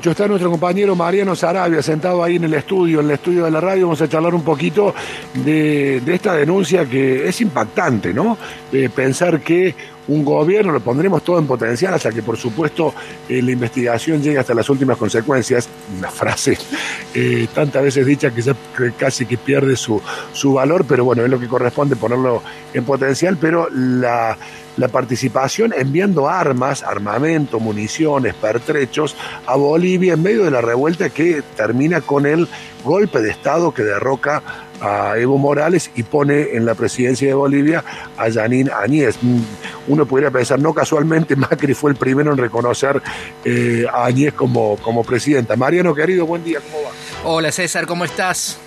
Yo está nuestro compañero Mariano Sarabia sentado ahí en el estudio, en el estudio de la radio. Vamos a charlar un poquito de, esta denuncia que es impactante, ¿no? Pensar que un gobierno, lo pondremos todo en potencial hasta que, por supuesto, eh, la investigación llegue hasta las últimas consecuencias. Una frase eh, tantas veces dicha que ya casi que pierde su valor, pero bueno, es lo que corresponde ponerlo en potencial, pero la la participación enviando armas, armamento, municiones, pertrechos a Bolivia en medio de la revuelta que termina con el golpe de Estado que derroca a Evo Morales y pone en la presidencia de Bolivia a Janine Añez. Uno podría pensar, no casualmente Macri fue el primero en reconocer eh, a Añez como, como presidenta. Mariano, querido, buen día, ¿cómo va? Hola César, ¿cómo estás?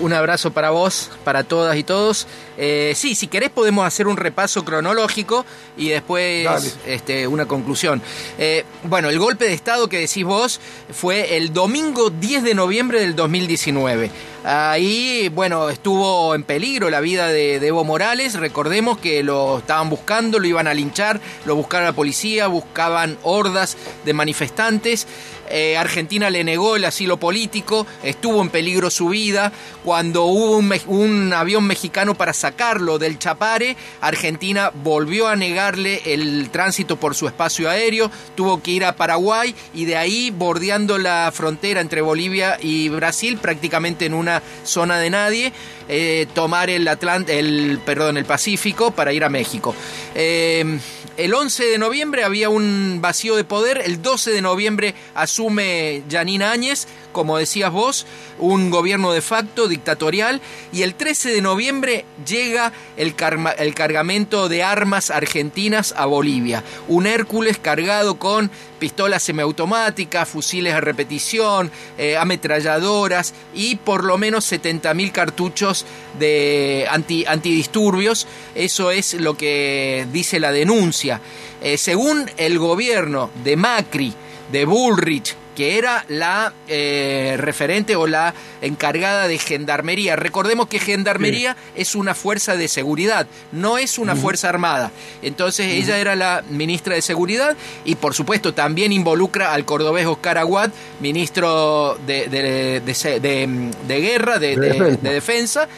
Un abrazo para vos, para todas y todos. Eh, sí, si querés podemos hacer un repaso cronológico y después este, una conclusión. Eh, bueno, el golpe de Estado que decís vos fue el domingo 10 de noviembre del 2019. Ahí, bueno, estuvo en peligro la vida de, de, Evo Morales. Recordemos que lo estaban buscando, lo iban a linchar, lo buscaron la policía, buscaban hordas de manifestantes. Eh, Argentina le negó el asilo político, estuvo en peligro su vida. Cuando hubo un, un, avión mexicano para sacarlo del Chapare, Argentina volvió a negarle el tránsito por su espacio aéreo, tuvo que ir a Paraguay y de ahí, bordeando la frontera entre Bolivia y Brasil, prácticamente en una zona de nadie, eh, tomar el, Atlant el, perdón, el Pacífico para ir a México. Eh, el 11 de noviembre había un vacío de poder, el 12 de noviembre asume Janina Áñez, como decías vos, un gobierno de facto dictatorial, y el 13 de noviembre llega el, cargamento de armas argentinas a Bolivia, un Hércules cargado con pistolas semiautomáticas, fusiles a repetición, eh, ametralladoras y por lo menos 70.000 cartuchos de anti, antidisturbios. Eso es lo que dice la denuncia. Eh, según el gobierno de Macri, de Bullrich, que era la eh, referente o la encargada de gendarmería. Recordemos que gendarmería sí. es una fuerza de seguridad, no es una uh -huh. fuerza armada. Entonces uh -huh. ella era la ministra de seguridad y por supuesto también involucra al cordobés Oscar Aguad, ministro de, de, de, de guerra, de, defensa,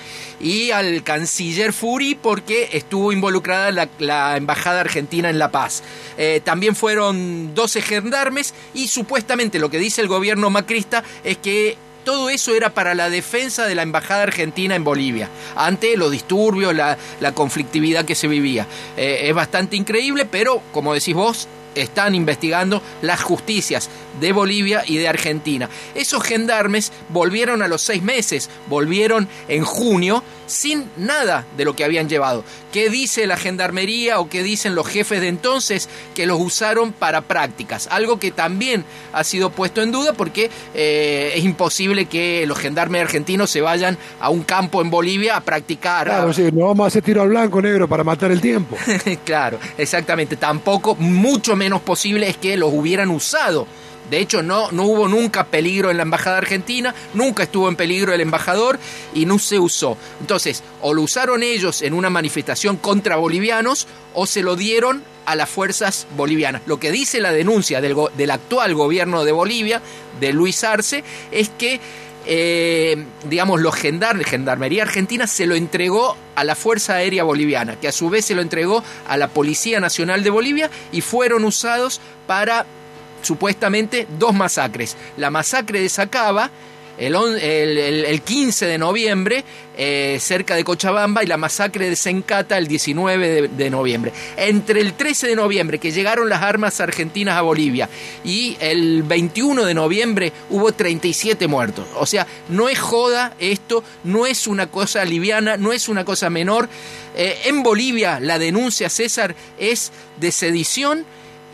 y al canciller Furi porque estuvo involucrada la, la embajada argentina en La Paz. Eh, también fueron 12 gendarmes y supuestamente lo que dice el gobierno macrista es que todo eso era para la defensa de la embajada argentina en Bolivia, ante los disturbios, la, la conflictividad que se vivía. Eh, es bastante increíble, pero como decís vos, están investigando las justicias de Bolivia y de Argentina. Esos gendarmes volvieron a los seis meses, volvieron en junio sin nada de lo que habían llevado. ¿Qué dice la gendarmería o qué dicen los jefes de entonces? Que los usaron para prácticas, algo que también ha sido puesto en duda porque eh, es imposible que los gendarmes argentinos se vayan a un campo en Bolivia a practicar. Claro, sí, no vamos a hacer tiro al blanco negro para matar el tiempo. claro, exactamente. Tampoco, mucho menos posible es que los hubieran usado de hecho, no, no hubo nunca peligro en la embajada argentina, nunca estuvo en peligro el embajador y no se usó. Entonces, o lo usaron ellos en una manifestación contra bolivianos o se lo dieron a las fuerzas bolivianas. Lo que dice la denuncia del, del actual gobierno de Bolivia, de Luis Arce, es que eh, digamos, los gendarmes, Gendarmería Argentina se lo entregó a la Fuerza Aérea Boliviana, que a su vez se lo entregó a la Policía Nacional de Bolivia y fueron usados para supuestamente dos masacres. La masacre de Sacaba, el, el, el, el 15 de noviembre, eh, cerca de Cochabamba, y la masacre de Sencata el 19 de, de, noviembre. Entre el 13 de noviembre, que llegaron las armas argentinas a Bolivia, y el 21 de noviembre hubo 37 muertos. O sea, no es joda esto, no es una cosa liviana, no es una cosa menor. Eh, en Bolivia la denuncia, César, es de sedición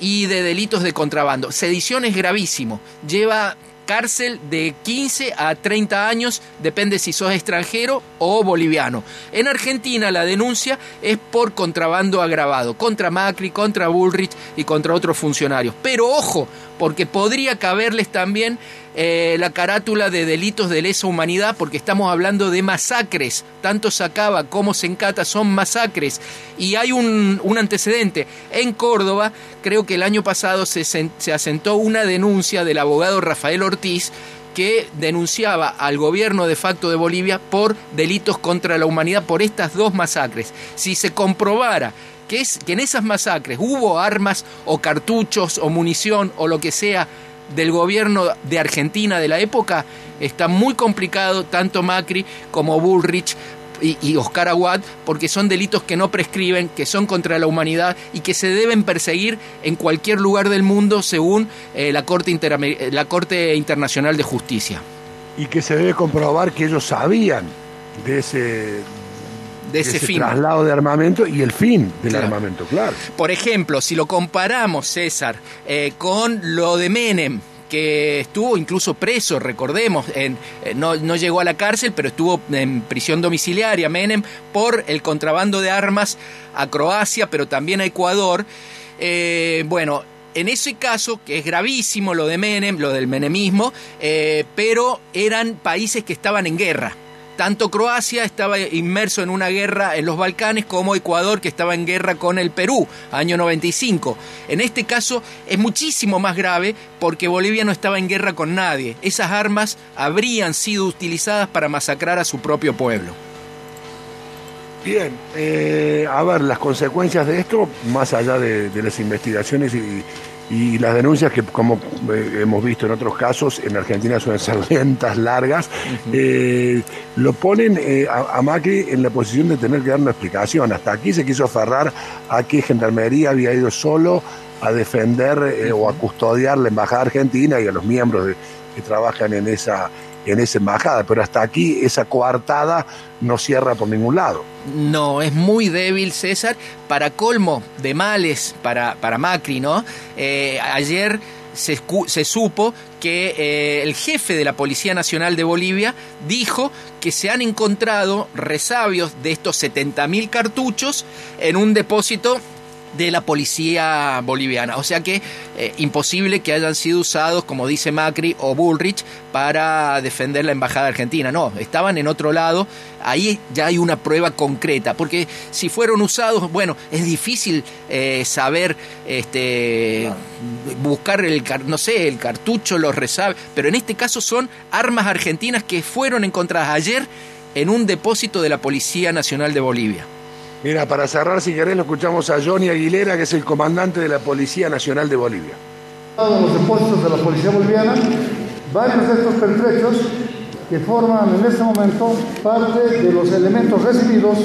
y de delitos de contrabando. Sedición es gravísimo, lleva cárcel de 15 a 30 años, depende si sos extranjero o boliviano. En Argentina la denuncia es por contrabando agravado, contra Macri, contra Bullrich y contra otros funcionarios. Pero ojo, porque podría caberles también eh, la carátula de delitos de lesa humanidad, porque estamos hablando de masacres. Tanto Sacaba como Sencata son masacres. Y hay un, antecedente. En Córdoba, creo que el año pasado se, se asentó una denuncia del abogado Rafael Ortiz que denunciaba al gobierno de facto de Bolivia por delitos contra la humanidad por estas dos masacres. Si se comprobara que, es, que en esas masacres hubo armas o cartuchos o munición o lo que sea del gobierno de Argentina de la época, está muy complicado tanto Macri como Bullrich y, Oscar Aguad, porque son delitos que no prescriben, que son contra la humanidad y que se deben perseguir en cualquier lugar del mundo según eh, la, Corte la Corte Internacional de Justicia. Y que se debe comprobar que ellos sabían de ese, de ese, traslado de armamento y el fin del armamento, claro. Por ejemplo, si lo comparamos, César, eh, con lo de Menem, que estuvo incluso preso, recordemos, en, eh, no, llegó a la cárcel, pero estuvo en prisión domiciliaria, Menem, por el contrabando de armas a Croacia, pero también a Ecuador. Eh, bueno, en ese caso, que es gravísimo lo de Menem, lo del menemismo, pero eran países que estaban en guerra tanto Croacia estaba inmerso en una guerra en los Balcanes como Ecuador que estaba en guerra con el Perú, año 95. En este caso es muchísimo más grave porque Bolivia no estaba en guerra con nadie. Esas armas habrían sido utilizadas para masacrar a su propio pueblo. Bien, eh, a ver, las consecuencias de esto, más allá de, de las investigaciones y, y las denuncias que, como eh, hemos visto en otros casos, en Argentina suelen ser lentas, largas, eh, lo ponen eh, a, Macri en la posición de tener que dar una explicación. Hasta aquí se quiso aferrar a que Gendarmería había ido solo a defender o a custodiar la Embajada Argentina y a los miembros que trabajan en esa en esa embajada, pero hasta aquí esa coartada no cierra por ningún lado. No, es muy débil César, para colmo de males para, para Macri, ¿no? Eh, ayer se, se, supo que eh, el jefe de la Policía Nacional de Bolivia dijo que se han encontrado resabios de estos 70.000 cartuchos en un depósito de la policía boliviana. O sea que eh, imposible que hayan sido usados, como dice Macri o Bullrich, para defender la embajada argentina. No, estaban en otro lado. Ahí ya hay una prueba concreta, porque si fueron usados, bueno, es difícil eh, saber, este, buscar el, no sé, el cartucho, los resabios, pero en este caso son armas argentinas que fueron encontradas ayer en un depósito de la Policía Nacional de Bolivia. Mira, para cerrar, si querés, lo escuchamos a Johnny Aguilera, que es el comandante de la Policía Nacional de Bolivia. Los depósitos de la Policía Boliviana, varios de estos pertrechos que forman en este momento parte de los elementos recibidos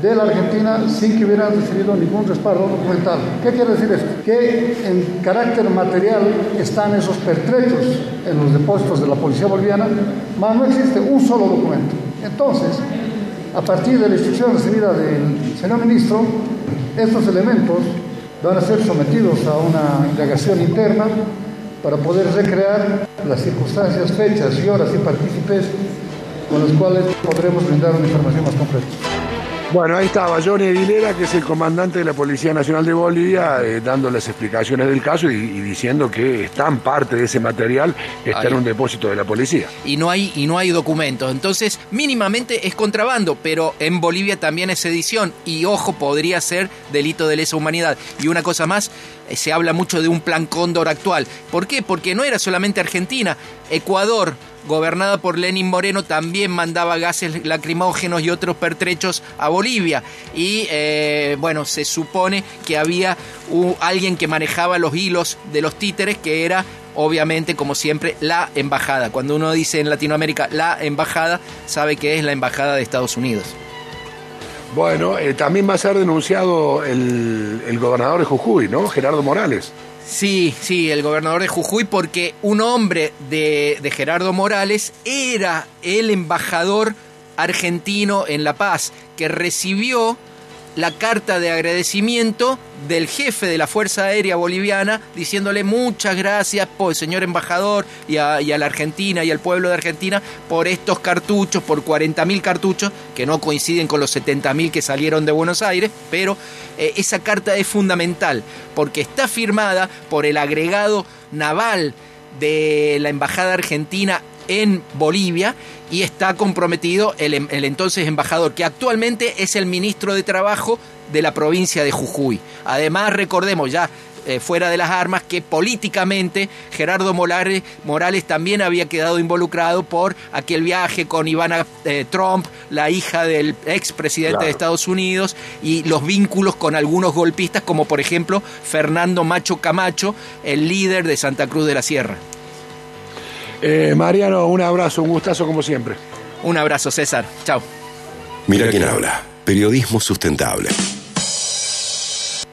de la Argentina sin que hubieran recibido ningún respaldo documental. ¿Qué quiere decir esto? Que en carácter material están esos pertrechos en los depósitos de la Policía Boliviana, mas no existe un solo documento. Entonces, a partir de la instrucción recibida del señor ministro, estos elementos van a ser sometidos a una indagación interna para poder recrear las circunstancias, fechas y horas y partícipes con los cuales podremos brindar una información más completa. Bueno, ahí estaba Johnny Aguilera, que es el comandante de la Policía Nacional de Bolivia, eh, dando las explicaciones del caso y, diciendo que están parte de ese material está en un depósito de la policía. Y no hay y no hay documentos, entonces mínimamente es contrabando, pero en Bolivia también es sedición y ojo podría ser delito de lesa humanidad. Y una cosa más, eh, se habla mucho de un plan cóndor actual. ¿Por qué? Porque no era solamente Argentina, Ecuador gobernada por Lenin Moreno, también mandaba gases lacrimógenos y otros pertrechos a Bolivia. Y eh, bueno, se supone que había alguien que manejaba los hilos de los títeres, que era obviamente, como siempre, la embajada. Cuando uno dice en Latinoamérica la embajada, sabe que es la embajada de Estados Unidos. Bueno, eh, también va a ser denunciado el, el gobernador de Jujuy, ¿no? Gerardo Morales. Sí, sí, el gobernador de Jujuy, porque un hombre de, Gerardo Morales era el embajador argentino en La Paz, que recibió la carta de agradecimiento del jefe de la Fuerza Aérea Boliviana diciéndole muchas gracias, por, señor embajador, y a, la Argentina y al pueblo de Argentina por estos cartuchos, por 40.000 cartuchos, que no coinciden con los 70.000 que salieron de Buenos Aires, pero eh, esa carta es fundamental porque está firmada por el agregado naval de la Embajada Argentina en Bolivia y está comprometido el, el, entonces embajador, que actualmente es el ministro de Trabajo de la provincia de Jujuy. Además, recordemos ya eh, fuera de las armas que políticamente Gerardo Morales, Morales, también había quedado involucrado por aquel viaje con Ivana eh, Trump, la hija del expresidente de Estados Unidos, y los vínculos con algunos golpistas como por ejemplo Fernando Macho Camacho, el líder de Santa Cruz de la Sierra. Eh, Mariano, un abrazo, un gustazo como siempre. Un abrazo, César. Chao. Mira quién habla. Periodismo sustentable.